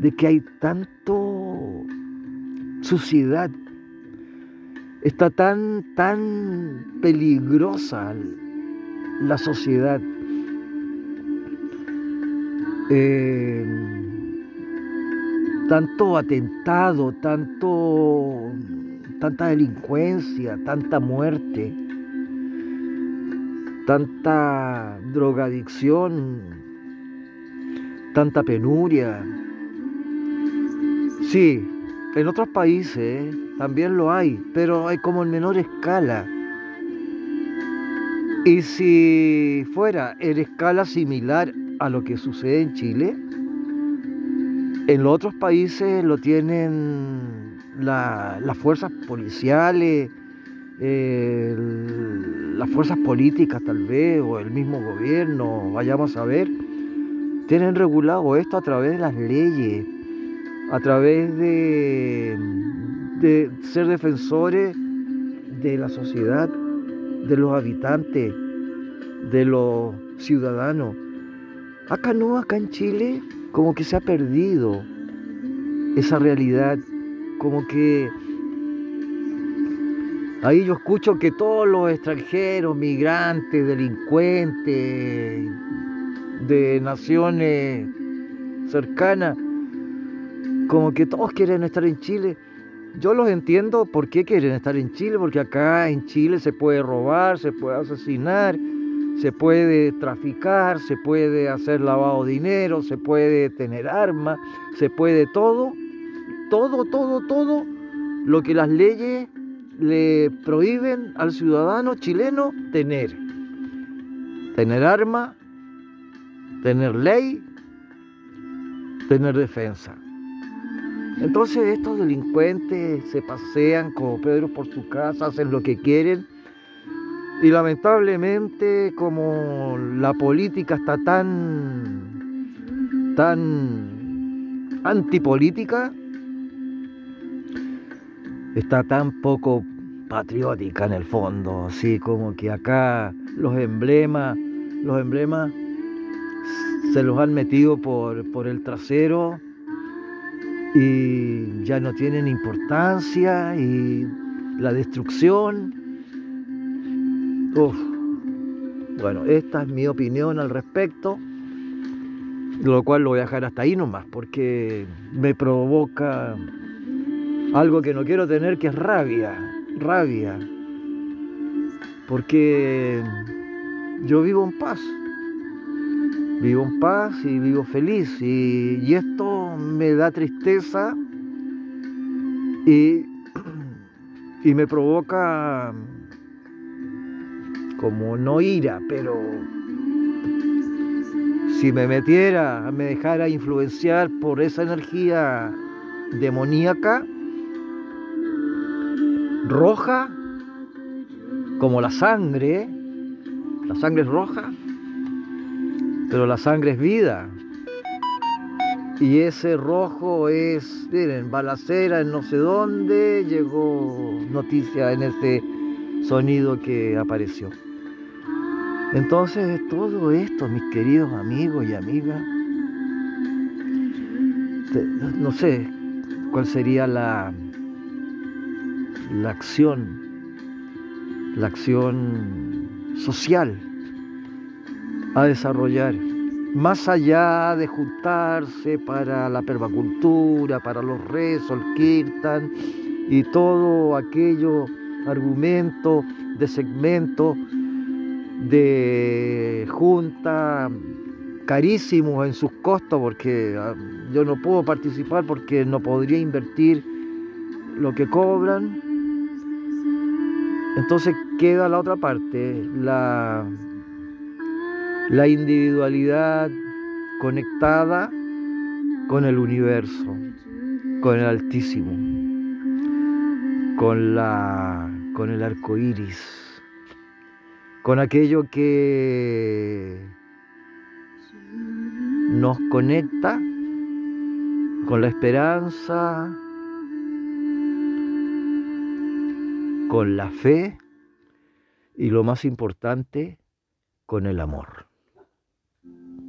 de que hay tanto suciedad, está tan, tan peligrosa la sociedad. Eh, tanto atentado, tanto, tanta delincuencia, tanta muerte, tanta drogadicción, tanta penuria. Sí, en otros países también lo hay, pero hay como en menor escala. Y si fuera en escala similar a lo que sucede en Chile, en los otros países lo tienen las fuerzas policiales, las fuerzas políticas tal vez, o el mismo gobierno, vayamos a ver, tienen regulado esto a través de las leyes, a través de, ser defensores de la sociedad, de los habitantes, de los ciudadanos. Acá no, acá en Chile como que se ha perdido esa realidad, como que ahí yo escucho que todos los extranjeros, migrantes, delincuentes de naciones cercanas, como que todos quieren estar en Chile. Yo los entiendo por qué quieren estar en Chile, porque acá en Chile se puede robar, se puede asesinar, se puede traficar, se puede hacer lavado de dinero, se puede tener armas, se puede todo, todo, todo, todo lo que las leyes le prohíben al ciudadano chileno tener. Tener arma, tener ley, tener defensa. Entonces estos delincuentes se pasean como Pedro por su casa, hacen lo que quieren. Y lamentablemente como la política está tan, tan antipolítica, está tan poco patriótica en el fondo, así como que acá los emblemas, los emblemas se los han metido por, por el trasero y ya no tienen importancia y la destrucción. Bueno, esta es mi opinión al respecto, lo cual lo voy a dejar hasta ahí nomás, porque me provoca algo que no quiero tener, que es rabia, rabia, porque yo vivo en paz, vivo en paz y vivo feliz, y, y esto me da tristeza y, y me provoca como no ira, pero si me metiera, me dejara influenciar por esa energía demoníaca, roja, como la sangre, la sangre es roja, pero la sangre es vida. Y ese rojo es, miren, balacera en no sé dónde, llegó noticia en ese sonido que apareció. Entonces todo esto, mis queridos amigos y amigas, no sé cuál sería la, la acción, la acción social a desarrollar, más allá de juntarse para la permacultura, para los rezos, el kirtan y todo aquello argumento de segmento de junta carísimos en sus costos porque ah, yo no puedo participar porque no podría invertir lo que cobran. Entonces queda la otra parte, la, la individualidad conectada con el universo, con el Altísimo, con, la, con el arco iris, con aquello que nos conecta con la esperanza, con la fe y lo más importante, con el amor.